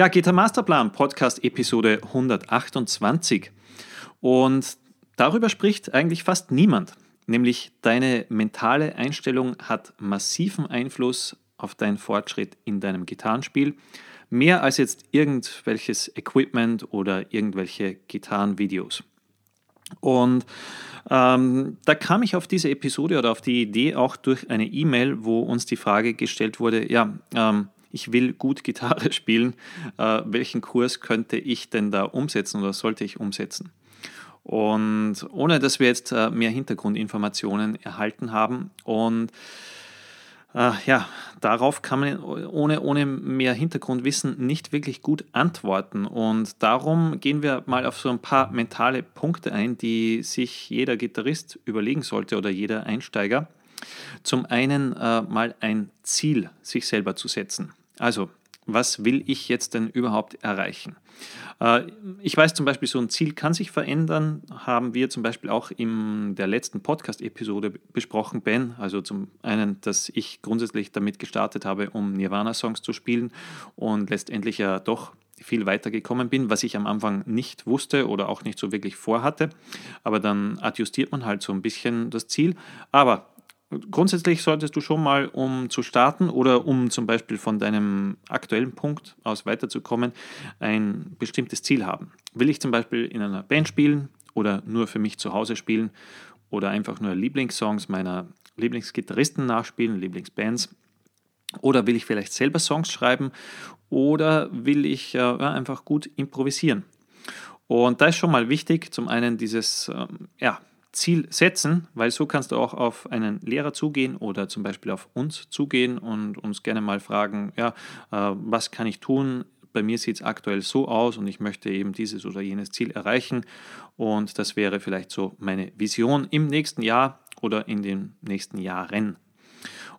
Ja, Gitarre Masterplan, Podcast Episode 128. Und darüber spricht eigentlich fast niemand. Nämlich deine mentale Einstellung hat massiven Einfluss auf deinen Fortschritt in deinem Gitarrenspiel. Mehr als jetzt irgendwelches Equipment oder irgendwelche Gitarrenvideos. Und ähm, da kam ich auf diese Episode oder auf die Idee auch durch eine E-Mail, wo uns die Frage gestellt wurde, ja, ähm, ich will gut Gitarre spielen, äh, welchen Kurs könnte ich denn da umsetzen oder sollte ich umsetzen? Und ohne dass wir jetzt äh, mehr Hintergrundinformationen erhalten haben und äh, ja, darauf kann man ohne, ohne mehr Hintergrundwissen nicht wirklich gut antworten. Und darum gehen wir mal auf so ein paar mentale Punkte ein, die sich jeder Gitarrist überlegen sollte oder jeder Einsteiger. Zum einen äh, mal ein Ziel sich selber zu setzen. Also, was will ich jetzt denn überhaupt erreichen? Äh, ich weiß zum Beispiel, so ein Ziel kann sich verändern, haben wir zum Beispiel auch in der letzten Podcast-Episode besprochen, Ben. Also zum einen, dass ich grundsätzlich damit gestartet habe, um Nirvana-Songs zu spielen und letztendlich ja doch viel weiter gekommen bin, was ich am Anfang nicht wusste oder auch nicht so wirklich vorhatte. Aber dann adjustiert man halt so ein bisschen das Ziel. Aber Grundsätzlich solltest du schon mal, um zu starten oder um zum Beispiel von deinem aktuellen Punkt aus weiterzukommen, ein bestimmtes Ziel haben. Will ich zum Beispiel in einer Band spielen oder nur für mich zu Hause spielen oder einfach nur Lieblingssongs meiner Lieblingsgitarristen nachspielen, Lieblingsbands? Oder will ich vielleicht selber Songs schreiben oder will ich äh, einfach gut improvisieren? Und da ist schon mal wichtig, zum einen dieses ähm, ja, Ziel setzen, weil so kannst du auch auf einen Lehrer zugehen oder zum Beispiel auf uns zugehen und uns gerne mal fragen, ja, äh, was kann ich tun? Bei mir sieht es aktuell so aus und ich möchte eben dieses oder jenes Ziel erreichen und das wäre vielleicht so meine Vision im nächsten Jahr oder in den nächsten Jahren.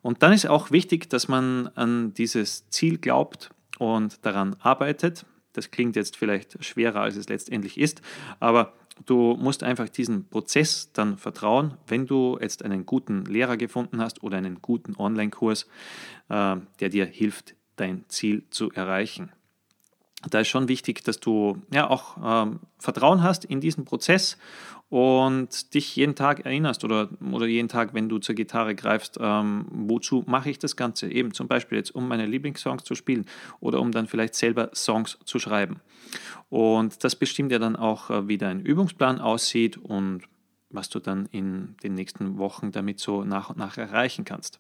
Und dann ist auch wichtig, dass man an dieses Ziel glaubt und daran arbeitet. Das klingt jetzt vielleicht schwerer, als es letztendlich ist, aber Du musst einfach diesen Prozess dann vertrauen, wenn du jetzt einen guten Lehrer gefunden hast oder einen guten Online-Kurs, äh, der dir hilft, dein Ziel zu erreichen. Da ist schon wichtig, dass du ja auch ähm, Vertrauen hast in diesen Prozess und dich jeden Tag erinnerst oder, oder jeden Tag, wenn du zur Gitarre greifst, ähm, wozu mache ich das Ganze? Eben zum Beispiel jetzt, um meine Lieblingssongs zu spielen oder um dann vielleicht selber Songs zu schreiben. Und das bestimmt ja dann auch, äh, wie dein Übungsplan aussieht und was du dann in den nächsten Wochen damit so nach und nach erreichen kannst.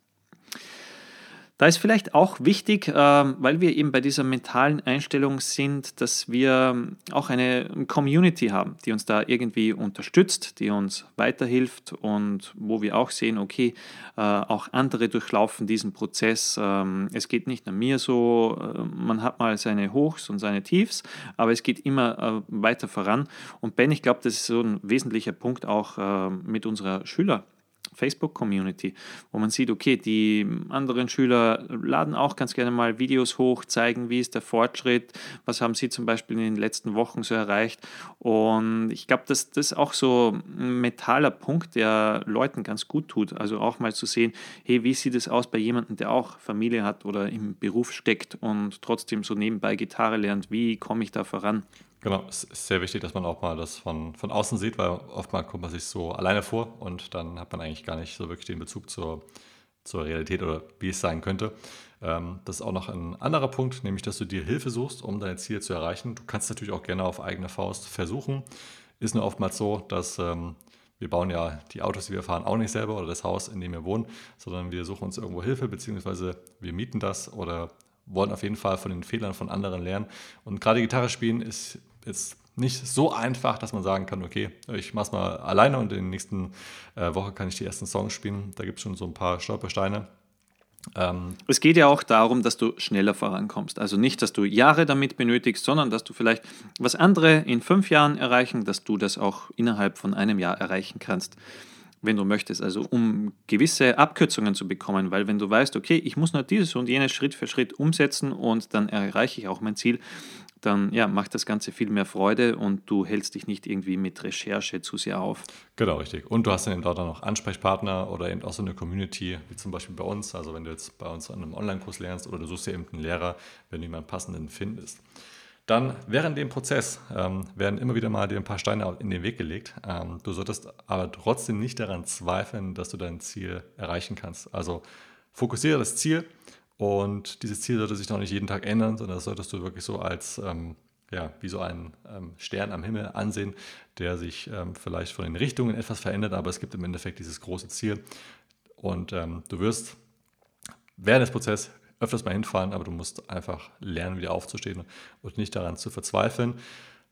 Da ist vielleicht auch wichtig, ähm, weil wir eben bei dieser mentalen Einstellung sind, dass wir auch eine Community haben, die uns da irgendwie unterstützt, die uns weiterhilft und wo wir auch sehen, okay, äh, auch andere durchlaufen diesen Prozess. Ähm, es geht nicht nur mir so, äh, man hat mal seine Hochs und seine Tiefs, aber es geht immer äh, weiter voran. Und Ben, ich glaube, das ist so ein wesentlicher Punkt auch mit unserer Schüler. Facebook-Community, wo man sieht, okay, die anderen Schüler laden auch ganz gerne mal Videos hoch, zeigen, wie ist der Fortschritt, was haben sie zum Beispiel in den letzten Wochen so erreicht. Und ich glaube, dass das auch so ein metaller Punkt, der Leuten ganz gut tut. Also auch mal zu sehen, hey, wie sieht es aus bei jemandem, der auch Familie hat oder im Beruf steckt und trotzdem so nebenbei Gitarre lernt, wie komme ich da voran? Genau, es ist sehr wichtig, dass man auch mal das von, von außen sieht, weil oftmals kommt man sich so alleine vor und dann hat man eigentlich gar nicht so wirklich den Bezug zur, zur Realität oder wie es sein könnte. Ähm, das ist auch noch ein anderer Punkt, nämlich dass du dir Hilfe suchst, um deine Ziele zu erreichen. Du kannst natürlich auch gerne auf eigene Faust versuchen. Ist nur oftmals so, dass ähm, wir bauen ja die Autos, die wir fahren, auch nicht selber oder das Haus, in dem wir wohnen, sondern wir suchen uns irgendwo Hilfe, beziehungsweise wir mieten das oder wollen auf jeden Fall von den Fehlern von anderen lernen. Und gerade Gitarre spielen ist jetzt nicht so einfach, dass man sagen kann, okay, ich mache es mal alleine und in der nächsten äh, Woche kann ich die ersten Songs spielen. Da gibt es schon so ein paar Stolpersteine. Ähm es geht ja auch darum, dass du schneller vorankommst. Also nicht, dass du Jahre damit benötigst, sondern dass du vielleicht was andere in fünf Jahren erreichen, dass du das auch innerhalb von einem Jahr erreichen kannst wenn du möchtest. Also um gewisse Abkürzungen zu bekommen, weil wenn du weißt, okay, ich muss nur dieses und jenes Schritt für Schritt umsetzen und dann erreiche ich auch mein Ziel, dann ja, macht das Ganze viel mehr Freude und du hältst dich nicht irgendwie mit Recherche zu sehr auf. Genau, richtig. Und du hast dann eben dort noch Ansprechpartner oder eben auch so eine Community, wie zum Beispiel bei uns. Also wenn du jetzt bei uns an einem Online-Kurs lernst oder du suchst dir eben einen Lehrer, wenn du jemanden passenden findest. Dann während dem Prozess ähm, werden immer wieder mal dir ein paar Steine in den Weg gelegt. Ähm, du solltest aber trotzdem nicht daran zweifeln, dass du dein Ziel erreichen kannst. Also fokussiere das Ziel und dieses Ziel sollte sich noch nicht jeden Tag ändern, sondern das solltest du wirklich so als ähm, ja, wie so einen ähm, Stern am Himmel ansehen, der sich ähm, vielleicht von den Richtungen etwas verändert, aber es gibt im Endeffekt dieses große Ziel. Und ähm, du wirst während des Prozesses öfters mal hinfallen, aber du musst einfach lernen, wieder aufzustehen und nicht daran zu verzweifeln.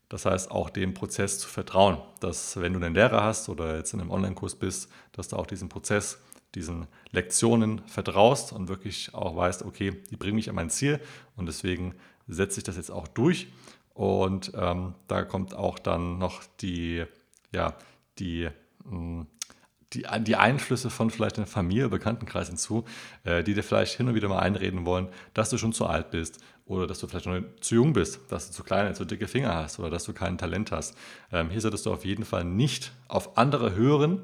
Das heißt, auch dem Prozess zu vertrauen, dass wenn du einen Lehrer hast oder jetzt in einem Online-Kurs bist, dass du auch diesen Prozess, diesen Lektionen vertraust und wirklich auch weißt, okay, die bringen mich an mein Ziel und deswegen setze ich das jetzt auch durch. Und ähm, da kommt auch dann noch die, ja, die mh, hm, die, die Einflüsse von vielleicht einer Familie, Bekanntenkreis hinzu, äh, die dir vielleicht hin und wieder mal einreden wollen, dass du schon zu alt bist oder dass du vielleicht noch zu jung bist, dass du zu kleine, zu dicke Finger hast oder dass du kein Talent hast. Ähm, hier solltest du auf jeden Fall nicht auf andere hören,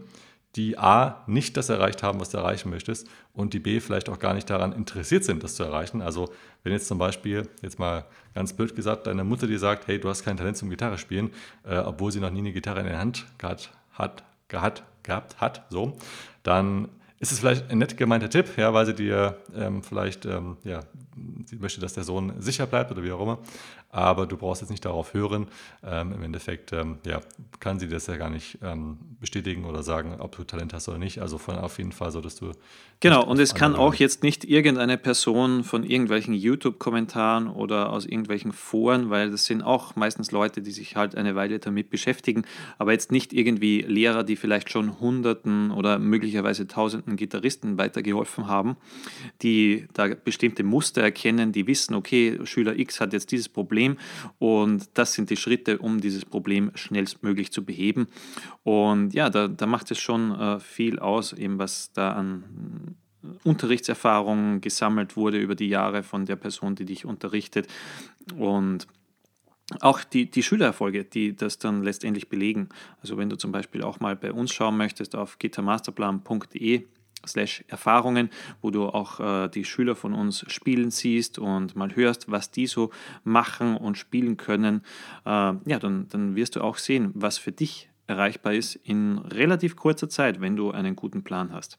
die A, nicht das erreicht haben, was du erreichen möchtest und die B, vielleicht auch gar nicht daran interessiert sind, das zu erreichen. Also wenn jetzt zum Beispiel, jetzt mal ganz blöd gesagt, deine Mutter dir sagt, hey, du hast kein Talent zum Gitarre spielen, äh, obwohl sie noch nie eine Gitarre in der Hand gehabt hat, gehabt, gehabt hat, so, dann ist es vielleicht ein nett gemeinter Tipp, ja, weil sie dir ähm, vielleicht, ähm, ja, sie möchte, dass der Sohn sicher bleibt oder wie auch immer aber du brauchst jetzt nicht darauf hören. Ähm, Im Endeffekt ähm, ja, kann sie das ja gar nicht ähm, bestätigen oder sagen, ob du Talent hast oder nicht. Also von auf jeden Fall solltest du. Genau, und es kann auch jetzt nicht irgendeine Person von irgendwelchen YouTube-Kommentaren oder aus irgendwelchen Foren, weil das sind auch meistens Leute, die sich halt eine Weile damit beschäftigen, aber jetzt nicht irgendwie Lehrer, die vielleicht schon Hunderten oder möglicherweise Tausenden Gitarristen weitergeholfen haben, die da bestimmte Muster erkennen, die wissen, okay, Schüler X hat jetzt dieses Problem Problem und das sind die Schritte, um dieses Problem schnellstmöglich zu beheben. Und ja, da, da macht es schon äh, viel aus, eben was da an Unterrichtserfahrung gesammelt wurde über die Jahre von der Person, die dich unterrichtet. Und auch die, die Schülererfolge, die das dann letztendlich belegen. Also wenn du zum Beispiel auch mal bei uns schauen möchtest auf gitarmasterplan.de, slash Erfahrungen, wo du auch äh, die Schüler von uns spielen siehst und mal hörst, was die so machen und spielen können, äh, ja, dann, dann wirst du auch sehen, was für dich erreichbar ist in relativ kurzer Zeit, wenn du einen guten Plan hast.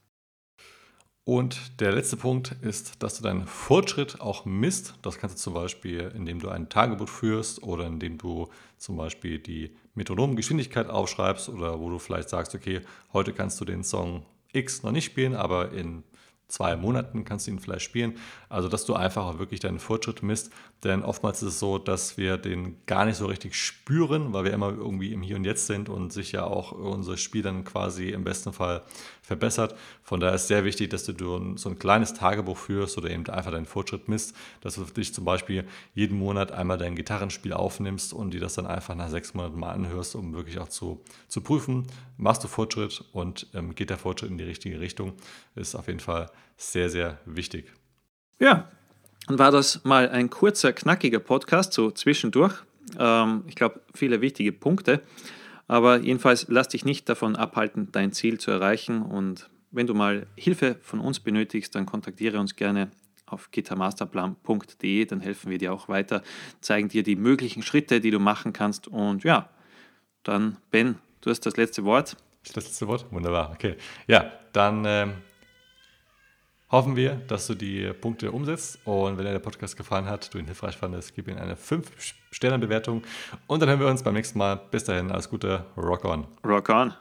Und der letzte Punkt ist, dass du deinen Fortschritt auch misst. Das kannst du zum Beispiel, indem du ein Tagebuch führst oder indem du zum Beispiel die Metronomgeschwindigkeit aufschreibst oder wo du vielleicht sagst, okay, heute kannst du den Song X noch nicht spielen, aber in zwei Monaten kannst du ihn vielleicht spielen. Also, dass du einfach auch wirklich deinen Fortschritt misst. Denn oftmals ist es so, dass wir den gar nicht so richtig spüren, weil wir immer irgendwie im Hier und Jetzt sind und sich ja auch unser Spiel dann quasi im besten Fall verbessert. Von daher ist sehr wichtig, dass du so ein kleines Tagebuch führst oder eben einfach deinen Fortschritt misst, dass du dich zum Beispiel jeden Monat einmal dein Gitarrenspiel aufnimmst und dir das dann einfach nach sechs Monaten mal anhörst, um wirklich auch zu, zu prüfen, machst du Fortschritt und ähm, geht der Fortschritt in die richtige Richtung. Ist auf jeden Fall sehr, sehr wichtig. Ja, dann war das mal ein kurzer, knackiger Podcast, so zwischendurch. Ähm, ich glaube, viele wichtige Punkte. Aber jedenfalls lass dich nicht davon abhalten, dein Ziel zu erreichen. Und wenn du mal Hilfe von uns benötigst, dann kontaktiere uns gerne auf gitarmasterplan.de, dann helfen wir dir auch weiter, zeigen dir die möglichen Schritte, die du machen kannst. Und ja, dann Ben, du hast das letzte Wort. Das letzte Wort? Wunderbar, okay. Ja, dann ähm, hoffen wir, dass du die Punkte umsetzt. Und wenn dir der Podcast gefallen hat, du ihn hilfreich fandest, gib ihm eine 5-Sterne-Bewertung. Und dann hören wir uns beim nächsten Mal. Bis dahin, alles Gute, rock on. Rock on.